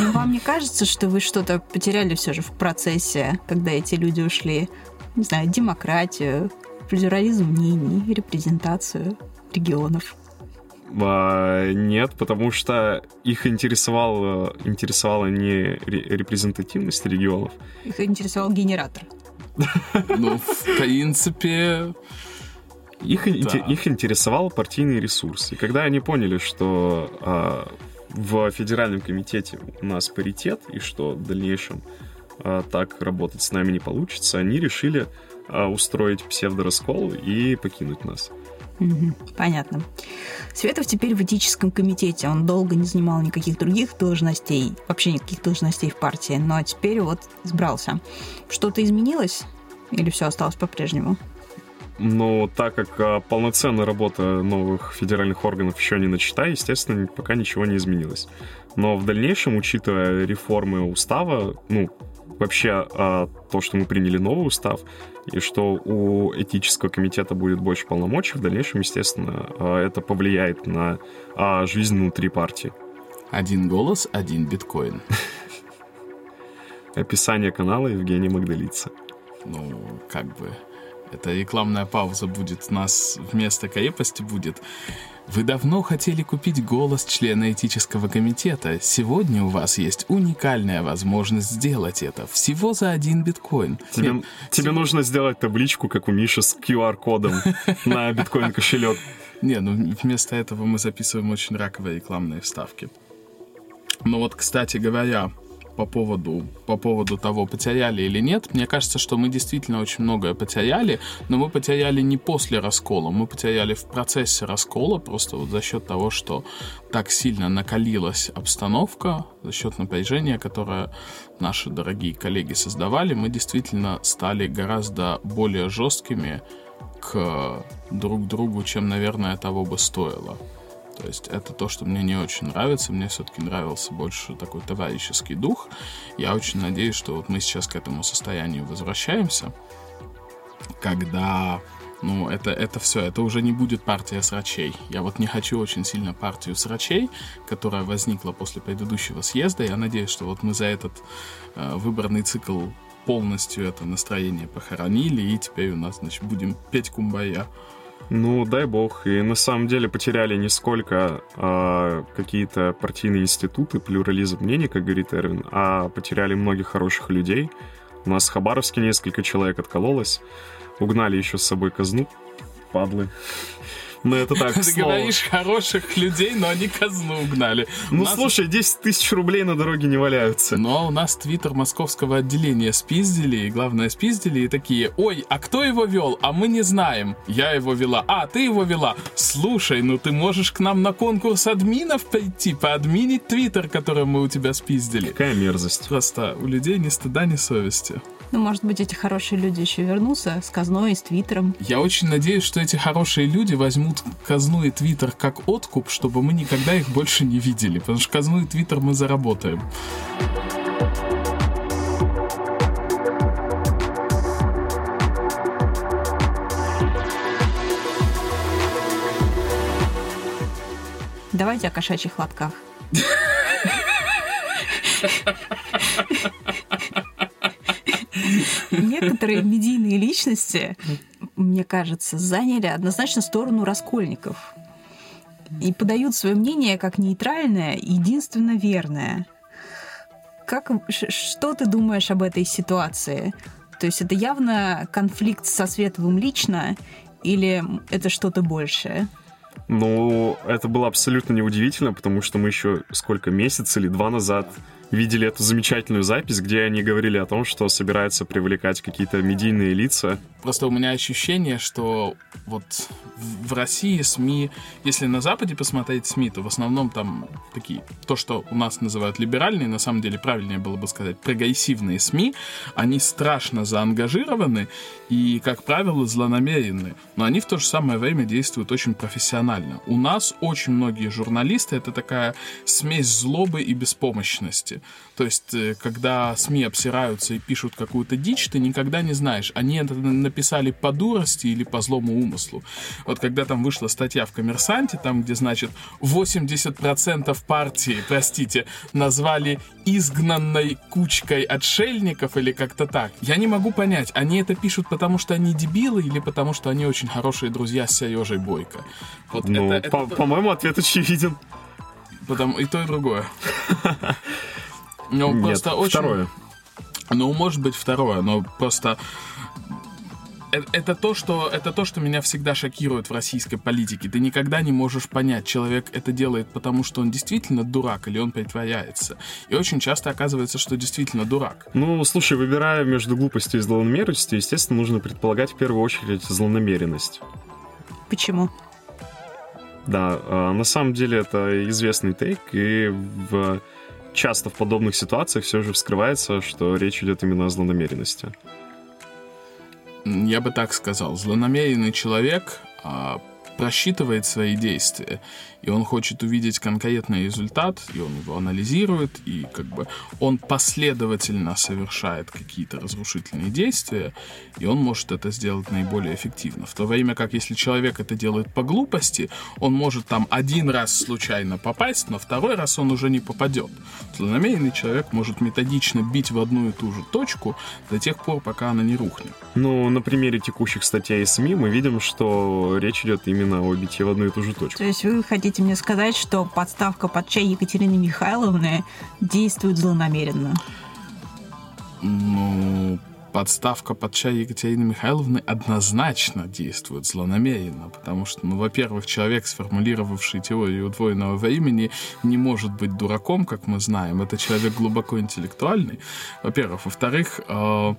Но вам не кажется, что вы что-то потеряли все же в процессе, когда эти люди ушли? Не знаю, демократию, плюрализм мнений, репрезентацию регионов. А, нет, потому что их интересовал, интересовала не ре- репрезентативность регионов. Их интересовал генератор. Ну, в принципе, Их, инте- Да. их интересовал партийный ресурс. И когда они поняли, что а, в федеральном комитете у нас паритет, и что в дальнейшем а, так работать с нами не получится, они решили а, устроить псевдораскол и покинуть нас. Понятно. Светов теперь в этическом комитете. Он долго не занимал никаких других должностей, вообще никаких должностей в партии, но теперь вот избрался. Что-то изменилось? Или все осталось по-прежнему? Но так как а, полноценная работа новых федеральных органов еще не начата, естественно, пока ничего не изменилось. Но в дальнейшем, учитывая реформы устава, ну, вообще а, то, что мы приняли новый устав, и что у этического комитета будет больше полномочий, в дальнейшем, естественно, а, это повлияет на а, жизнь внутри партии. Один голос, один биткоин. [LAUGHS] Описание канала Евгения Магдалица. Ну, как бы... Это рекламная пауза будет у нас вместо крепости будет. Вы давно хотели купить голос члена этического комитета. Сегодня у вас есть уникальная возможность сделать это. Всего за один биткоин. Тебе, Нет, тебе нужно сделать табличку, как у Миши, с QR-кодом [LAUGHS] на биткоин кошелек. Не, ну вместо этого мы записываем очень раковые рекламные вставки. Но вот, кстати говоря, по поводу, по поводу того, потеряли или нет, мне кажется, что мы действительно очень многое потеряли, но мы потеряли не после раскола, мы потеряли в процессе раскола, просто вот за счет того, что так сильно накалилась обстановка, за счет напряжения, которое наши дорогие коллеги создавали, мы действительно стали гораздо более жесткими к друг другу, чем, наверное, того бы стоило. То есть это то, что мне не очень нравится. Мне все-таки нравился больше такой товарищеский дух. Я очень надеюсь, что вот мы сейчас к этому состоянию возвращаемся, когда ну, это, это все, это уже не будет партия срачей. Я вот не хочу очень сильно партию срачей, которая возникла после предыдущего съезда. Я надеюсь, что вот мы за этот э, выборный цикл полностью это настроение похоронили, и теперь у нас, значит, будем петь кумбая. Ну, дай бог. И на самом деле потеряли не сколько а, какие-то партийные институты, плюрализм мнений, как говорит Эрвин, а потеряли многих хороших людей. У нас в Хабаровске несколько человек откололось. Угнали еще с собой казну. Падлы. Ну, это так, Ты слово. говоришь хороших людей, но они казну угнали. Ну, нас- слушай, 10 тысяч рублей на дороге не валяются. Но у нас твиттер московского отделения спиздили, и главное спиздили, и такие, ой, а кто его вел? А мы не знаем. Я его вела. А, ты его вела. Слушай, ну ты можешь к нам на конкурс админов прийти, поадминить твиттер, который мы у тебя спиздили. Какая мерзость. Просто у людей ни стыда, ни совести. Ну, может быть, эти хорошие люди еще вернутся с казной и с твиттером. Я очень надеюсь, что эти хорошие люди возьмут казну и твиттер как откуп, чтобы мы никогда их больше не видели. Потому что казну и твиттер мы заработаем. Давайте о кошачьих лотках. [LAUGHS] Некоторые медийные личности, мне кажется, заняли однозначно сторону раскольников и подают свое мнение как нейтральное, единственно верное. Как, что ты думаешь об этой ситуации? То есть это явно конфликт со Световым лично или это что-то большее? Ну, это было абсолютно неудивительно, потому что мы еще сколько, месяц или два назад видели эту замечательную запись, где они говорили о том, что собираются привлекать какие-то медийные лица. Просто у меня ощущение, что вот в России СМИ, если на Западе посмотреть СМИ, то в основном там такие, то, что у нас называют либеральные, на самом деле правильнее было бы сказать прогрессивные СМИ, они страшно заангажированы и, как правило, злонамеренны, но они в то же самое время действуют очень профессионально. У нас очень многие журналисты — это такая смесь злобы и беспомощности. То есть, э, когда СМИ обсираются и пишут какую-то дичь, ты никогда не знаешь, они это написали по дурости или по злому умыслу. Вот когда там вышла статья в «Коммерсанте», там, где, значит, 80% партии, простите, назвали изгнанной кучкой отшельников или как-то так. Я не могу понять, они это пишут потому, что они дебилы или потому, что они очень хорошие друзья с Сережей Бойко. Вот Ну, это- по- по-моему, ответ очевиден. Потому и то, и другое. [LAUGHS] Ну, просто очень... второе. Ну, может быть, второе, но просто... э- Это то, что, это то, что меня всегда шокирует в российской политике. Ты никогда не можешь понять, человек это делает потому, что он действительно дурак или он притворяется. И очень часто оказывается, что действительно дурак. Ну, слушай, выбирая между глупостью и злонамеренностью, естественно, нужно предполагать в первую очередь злонамеренность. Почему? Да, а, на самом деле это известный тейк, и в... часто в подобных ситуациях все же вскрывается, что речь идет именно о злонамеренности. Я бы так сказал. Злонамеренный человек а, просчитывает свои действия, и он хочет увидеть конкретный результат, и он его анализирует, и как бы он последовательно совершает какие-то разрушительные действия, и он может это сделать наиболее эффективно. В то время как если человек это делает по глупости, он может там один раз случайно попасть, но второй раз он уже не попадет. Злонамеренный человек может методично бить в одну и ту же точку до тех пор, пока она не рухнет. Ну, на примере текущих статей СМИ мы видим, что речь идет именно о битье в одну и ту же точку. То есть вы хотите мне сказать, что подставка под чай Екатерины Михайловны действует злонамеренно? Ну, подставка под чай Екатерины Михайловны однозначно действует злонамеренно, потому что, ну, во-первых, человек, сформулировавший теорию удвоенного времени, не может быть дураком, как мы знаем. Это человек глубоко интеллектуальный, во-первых. Во-вторых, э,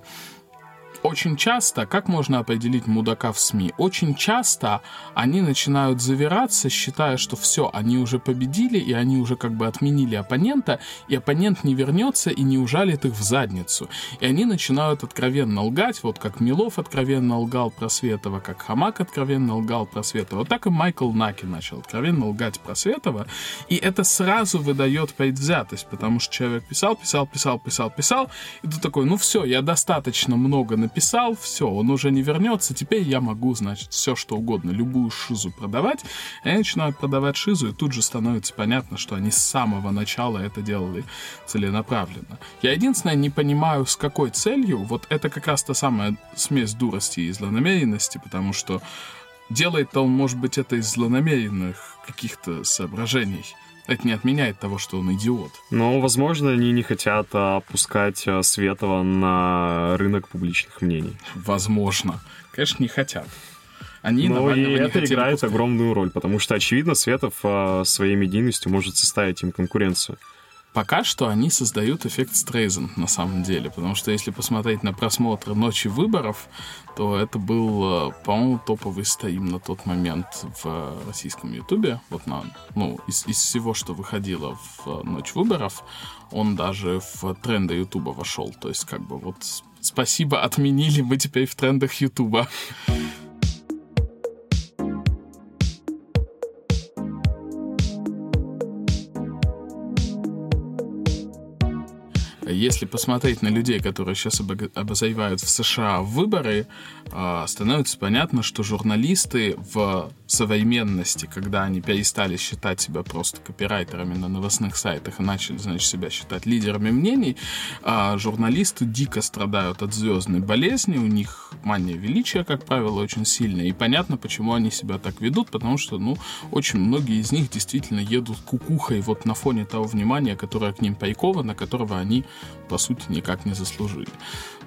очень часто, как можно определить мудака в СМИ? Очень часто они начинают завираться, считая, что все, они уже победили, и они уже как бы отменили оппонента, и оппонент не вернется и не ужалит их в задницу. И они начинают откровенно лгать, вот как Милов откровенно лгал про Светова, как Хамак откровенно лгал про Светова. Так и Майкл Наки начал откровенно лгать про Светова, и это сразу выдает предвзятость, потому что человек писал, писал, писал, писал, писал, и ты такой, ну все, я достаточно много написал, написал, все, он уже не вернется, теперь я могу, значит, все что угодно, любую шизу продавать. И они начинают продавать шизу, и тут же становится понятно, что они с самого начала это делали целенаправленно. Я единственное не понимаю, с какой целью, вот это как раз та самая смесь дурости и злонамеренности, потому что делает-то он, может быть, это из злонамеренных каких-то соображений. Это не отменяет того, что он идиот. Но, возможно, они не хотят опускать э, Светова на рынок публичных мнений. Возможно. Конечно, не хотят. Они Но и это играет пускать. огромную роль, потому что, очевидно, Светов э, своей медийностью может составить им конкуренцию. Пока что они создают эффект Стрейзен на самом деле, потому что если посмотреть на просмотры ночи выборов, то это был, э, по-моему, топовый стрим на тот момент в российском ютубе. Вот на, ну, из, из всего, что выходило в ночь выборов, он даже в тренды ютуба вошел. То есть, как бы, вот спасибо, отменили, мы теперь в трендах ютуба. Если посмотреть на людей, которые сейчас обозревают в США выборы, а, становится понятно, что журналисты в современности, когда они перестали считать себя просто копирайтерами на новостных сайтах и начали, значит, себя считать лидерами мнений, а, журналисты дико страдают от звездной болезни, у них мания величия, как правило, очень сильная, и понятно, почему они себя так ведут, потому что, ну, очень многие из них действительно едут кукухой вот на фоне того внимания, которое к ним приковано, которого они по сути, никак не заслужили.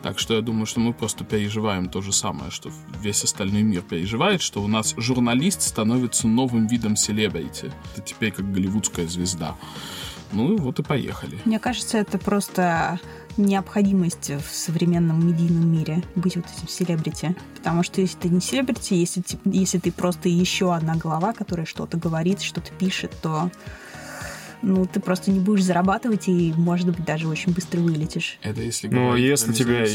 Так что я думаю, что мы просто переживаем то же самое, что весь остальной мир переживает, что у нас журналист становится новым видом селебрити. Это теперь как голливудская звезда. Ну вот и поехали. Мне кажется, это просто необходимость в современном медийном мире быть вот этим селебрити. Потому что если ты не селебрити, если, если ты просто еще одна голова, которая что-то говорит, что-то пишет, то ну, ты просто не будешь зарабатывать и, может быть, даже очень быстро вылетишь. Это если Ну, если тебя,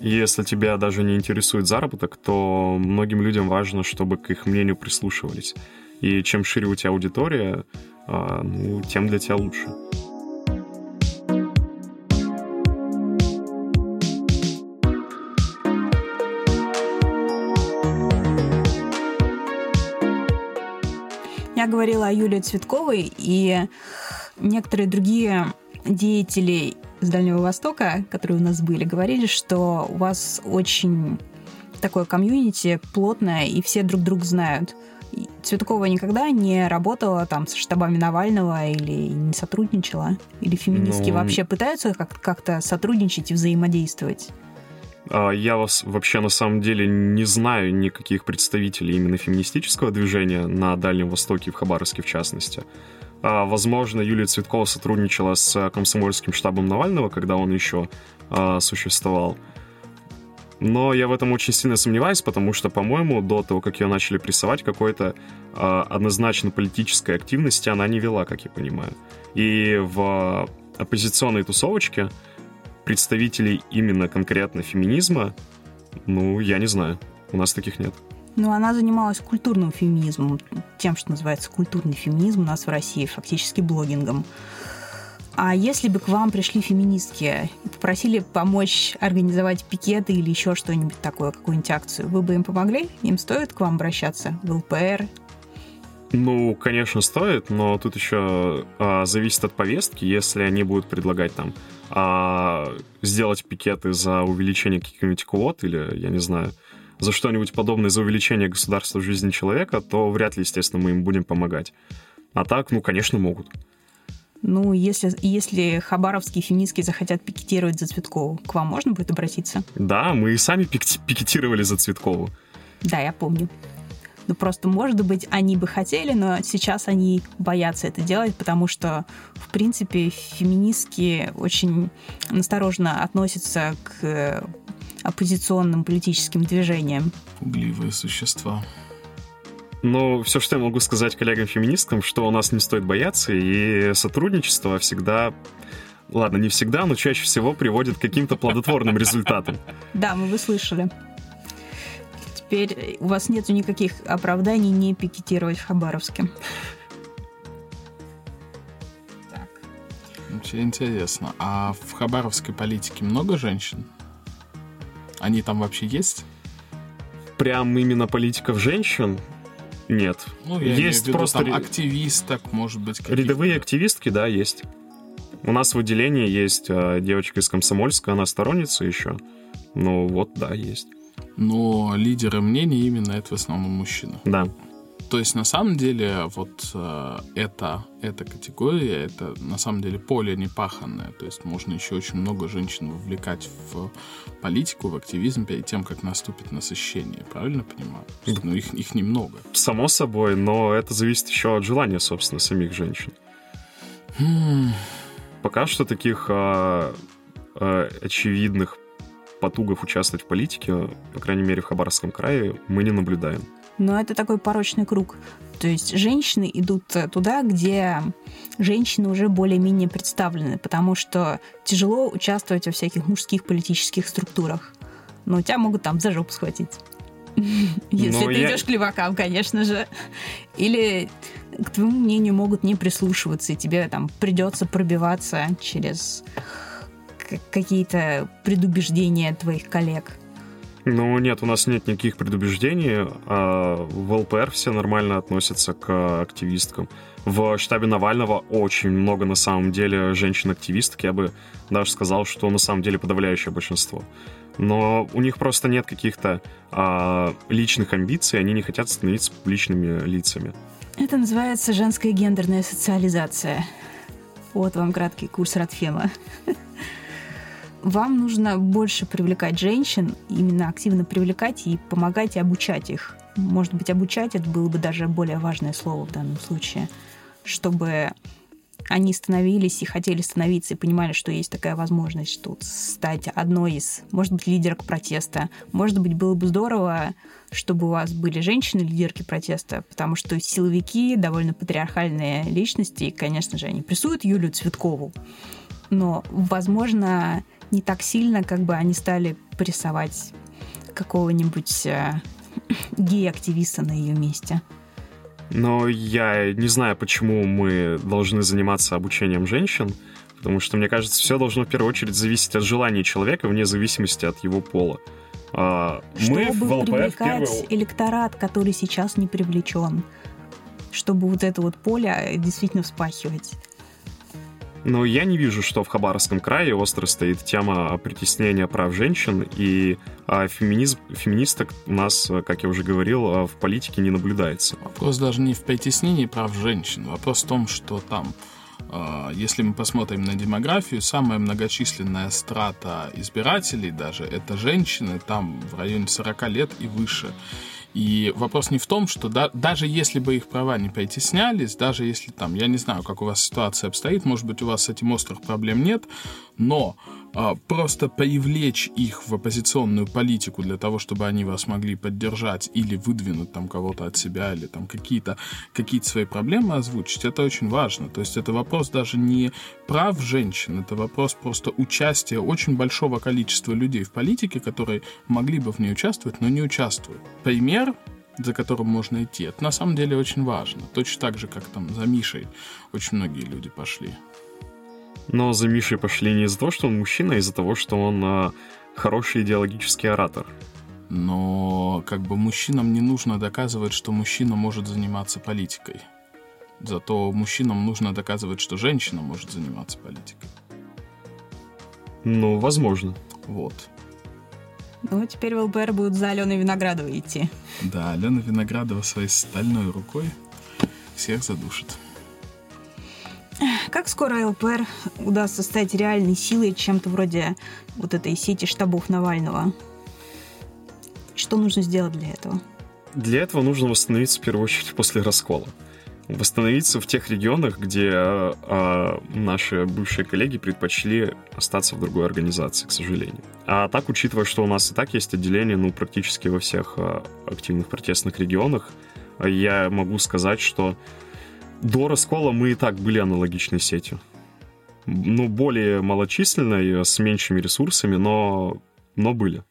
если тебя даже не интересует заработок, то многим людям важно, чтобы к их мнению прислушивались. И чем шире у тебя аудитория, а, ну, тем для тебя лучше. Я говорила о Юлии Цветковой, и некоторые другие деятели с Дальнего Востока, которые у нас были, говорили, что у вас очень такое комьюнити плотное, и все друг друга знают. Цветкова никогда не работала там с штабами Навального или не сотрудничала? Или феминистки ну... вообще пытаются как- как-то сотрудничать и взаимодействовать? А, я вас вообще на самом деле не знаю никаких представителей именно феминистического движения на Дальнем Востоке, в Хабаровске в частности. А, возможно, Юлия Цветкова сотрудничала с комсомольским штабом Навального, когда он еще а, существовал. Но я в этом очень сильно сомневаюсь, потому что, по-моему, до того, как ее начали прессовать, какой-то однозначно политической активности она не вела, как я понимаю. И в оппозиционной тусовочке представителей именно конкретно феминизма Ну, я не знаю. У нас таких нет. Ну, она занималась культурным феминизмом, тем, что называется культурный феминизм у нас в России, фактически блогингом. А если бы к вам пришли феминистки и попросили помочь организовать пикеты или еще что-нибудь такое, какую-нибудь акцию, вы бы им помогли? Им стоит к вам обращаться в ЛПР? Ну, конечно, стоит, но тут еще а, зависит от повестки. Если они будут предлагать там а, сделать пикеты за увеличение каких-нибудь квот или, я не знаю, за что-нибудь подобное, за увеличение государства в жизни человека, то вряд ли, естественно, мы им будем помогать. А так, ну, конечно, могут. Ну, если, если хабаровские феминистки захотят пикетировать за Цветкову, к вам можно будет обратиться? Да, мы и сами пик- пикетировали за Цветкову. Да, я помню. Ну, просто, может быть, они бы хотели, но сейчас они боятся это делать, потому что, в принципе, феминистки очень насторожно относятся к оппозиционным политическим движениям. Пугливые существа. Но все, что я могу сказать коллегам-феминисткам, что у нас не стоит бояться, и сотрудничество всегда ладно, не всегда, но чаще всего приводит к каким-то плодотворным [LAUGHS] результатам. Да, мы вы слышали. Теперь у вас нет никаких оправданий не пикетировать в Хабаровске. Так. Очень интересно. А в хабаровской политике много женщин? Они там вообще есть? Прям именно политиков женщин нет. Ну, я есть виду, просто там активисток, может быть. Рядовые активистки, да, есть. У нас в отделении есть э, девочка из Комсомольска, она сторонница еще. Ну вот, да, есть. Но лидеры мнений именно это в основном мужчины. Да. То есть, на самом деле, вот э, это, эта категория, это на самом деле поле непаханное. То есть, можно еще очень много женщин вовлекать в политику, в активизм перед тем, как наступит насыщение. Правильно понимаю? Есть, ну, их, их немного. Само собой, но это зависит еще от желания, собственно, самих женщин. Хм. Пока что таких а, а, очевидных потугов участвовать в политике, по крайней мере, в Хабаровском крае, мы не наблюдаем. Но это такой порочный круг. То есть женщины идут туда, где женщины уже более-менее представлены, потому что тяжело участвовать во всяких мужских политических структурах. Но тебя могут там за жопу схватить. [LAUGHS] Если ты идешь к левакам, конечно же. Или к твоему мнению могут не прислушиваться, и тебе там придется пробиваться через какие-то предубеждения твоих коллег. Ну, нет, у нас нет никаких предубеждений. А в ЛПР все нормально относятся к активисткам. В штабе Навального очень много, на самом деле, женщин-активисток. Я бы даже сказал, что на самом деле подавляющее большинство. Но у них просто нет каких-то а, личных амбиций, они не хотят становиться публичными лицами. Это называется женская гендерная социализация. Вот вам краткий курс Радфема [LAUGHS] вам нужно больше привлекать женщин, именно активно привлекать и помогать и обучать их. Может быть, обучать это было бы даже более важное слово в данном случае, чтобы они становились и хотели становиться, и понимали, что есть такая возможность тут стать одной из, может быть, лидерок протеста. Может быть, было бы здорово, чтобы у вас были женщины-лидерки протеста, потому что силовики довольно патриархальные личности, и, конечно же, они прессуют Юлию Цветкову. Но, возможно, не так сильно, как бы они стали прессовать какого-нибудь э, [LAUGHS] гей-активиста на ее месте. Но я не знаю, почему мы должны заниматься обучением женщин, потому что, мне кажется, все должно в первую очередь зависеть от желания человека, вне зависимости от его пола. А, чтобы мы в ЛПФ привлекать первую... электорат, который сейчас не привлечен, чтобы вот это вот поле действительно вспахивать. Но я не вижу, что в Хабаровском крае остро стоит тема притеснения прав женщин, и а, феминизм, феминисток у нас, как я уже говорил, а, в политике не наблюдается. Вопрос даже не в притеснении прав женщин. Вопрос в том, что там а, если мы посмотрим на демографию, самая многочисленная страта избирателей даже это женщины, там в районе 40 лет и выше. И вопрос не в том, что да, даже если бы их права не притеснялись, даже если там, я не знаю, как у вас ситуация обстоит, может быть, у вас с этим острых проблем нет, но просто привлечь их в оппозиционную политику для того, чтобы они вас могли поддержать или выдвинуть там кого-то от себя, или там какие-то какие свои проблемы озвучить, это очень важно. То есть это вопрос даже не прав женщин, это вопрос просто участия очень большого количества людей в политике, которые могли бы в ней участвовать, но не участвуют. Пример за которым можно идти. Это на самом деле очень важно. Точно так же, как там за Мишей очень многие люди пошли. Но за Мишей пошли не из-за того, что он мужчина, а из-за того, что он э, хороший идеологический оратор. Но как бы мужчинам не нужно доказывать, что мужчина может заниматься политикой. Зато мужчинам нужно доказывать, что женщина может заниматься политикой. Ну, возможно. Вот. Ну, теперь в ЛПР будут за Аленой Виноградовой идти. Да, Алена Виноградова своей стальной рукой всех задушит. Как скоро ЛПР удастся стать реальной силой, чем-то вроде вот этой сети штабов Навального? Что нужно сделать для этого? Для этого нужно восстановиться в первую очередь после раскола. Восстановиться в тех регионах, где а, наши бывшие коллеги предпочли остаться в другой организации, к сожалению. А так, учитывая, что у нас и так есть отделение, ну, практически во всех а, активных протестных регионах, я могу сказать, что до раскола мы и так были аналогичной сетью. Ну, более малочисленной, с меньшими ресурсами, но, но были.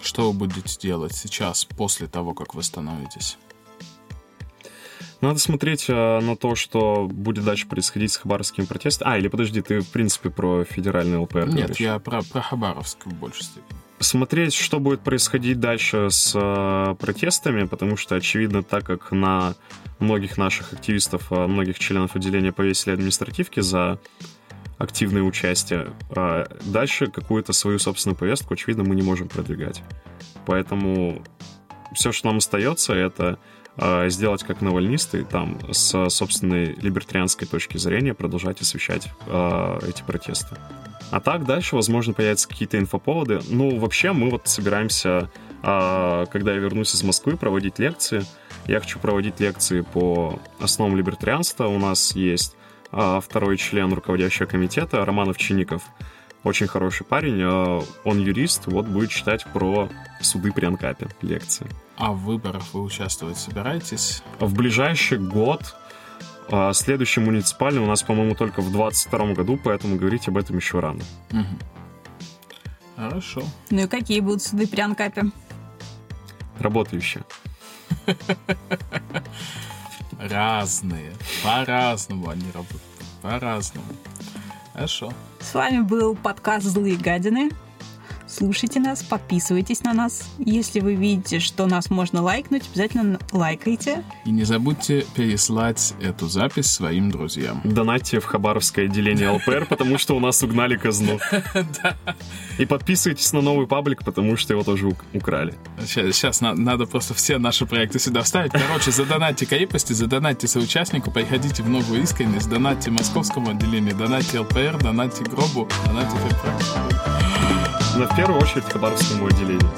Что вы будете делать сейчас, после того, как восстановитесь? Надо смотреть э, на то, что будет дальше происходить с хабаровскими протестами. А, или подожди, ты, в принципе, про федеральный ЛПР Нет, говоришь? я про, про Хабаровск в большей степени. Смотреть, что будет происходить дальше с э, протестами, потому что, очевидно, так как на многих наших активистов, э, многих членов отделения повесили административки за активное участие, э, дальше какую-то свою собственную повестку, очевидно, мы не можем продвигать. Поэтому все, что нам остается, это сделать как навальнисты, там, с собственной либертарианской точки зрения продолжать освещать э, эти протесты. А так дальше, возможно, появятся какие-то инфоповоды. Ну, вообще, мы вот собираемся, а, когда я вернусь из Москвы, проводить лекции. Я хочу проводить лекции по основам либертарианства. У нас есть второй член руководящего комитета Романов Чинников. Очень хороший парень. а, Он юрист, вот будет читать про суды при Анкапе лекции. А в выборах вы участвовать собираетесь? В ближайший год а, следующий муниципальный у нас, по-моему, только в 22 году, поэтому говорить об этом еще рано. Мгм. Хорошо. Ну и какие будут суды при Анкапе? Работающие. [LAUGHS] Разные. По-разному они работают. По-разному. Хорошо. С вами был подкаст «Злые гадины». Слушайте нас, подписывайтесь на нас. Если вы видите, что нас можно лайкнуть, обязательно лайкайте. И не забудьте переслать эту запись своим друзьям. Донатьте в Хабаровское отделение ЛПР, потому что у нас угнали казну. [LAUGHS] И подписывайтесь на новый паблик, потому что его тоже ук- украли. Сейчас, надо просто все наши проекты сюда вставить. Короче, задонатьте крепости, задонатьте соучастнику, приходите в новую искренность, донатьте московскому отделению, донатьте ЛПР, донатьте Гробу, донатьте Ферфакс. Но в первую очередь Хабаровскому отделению.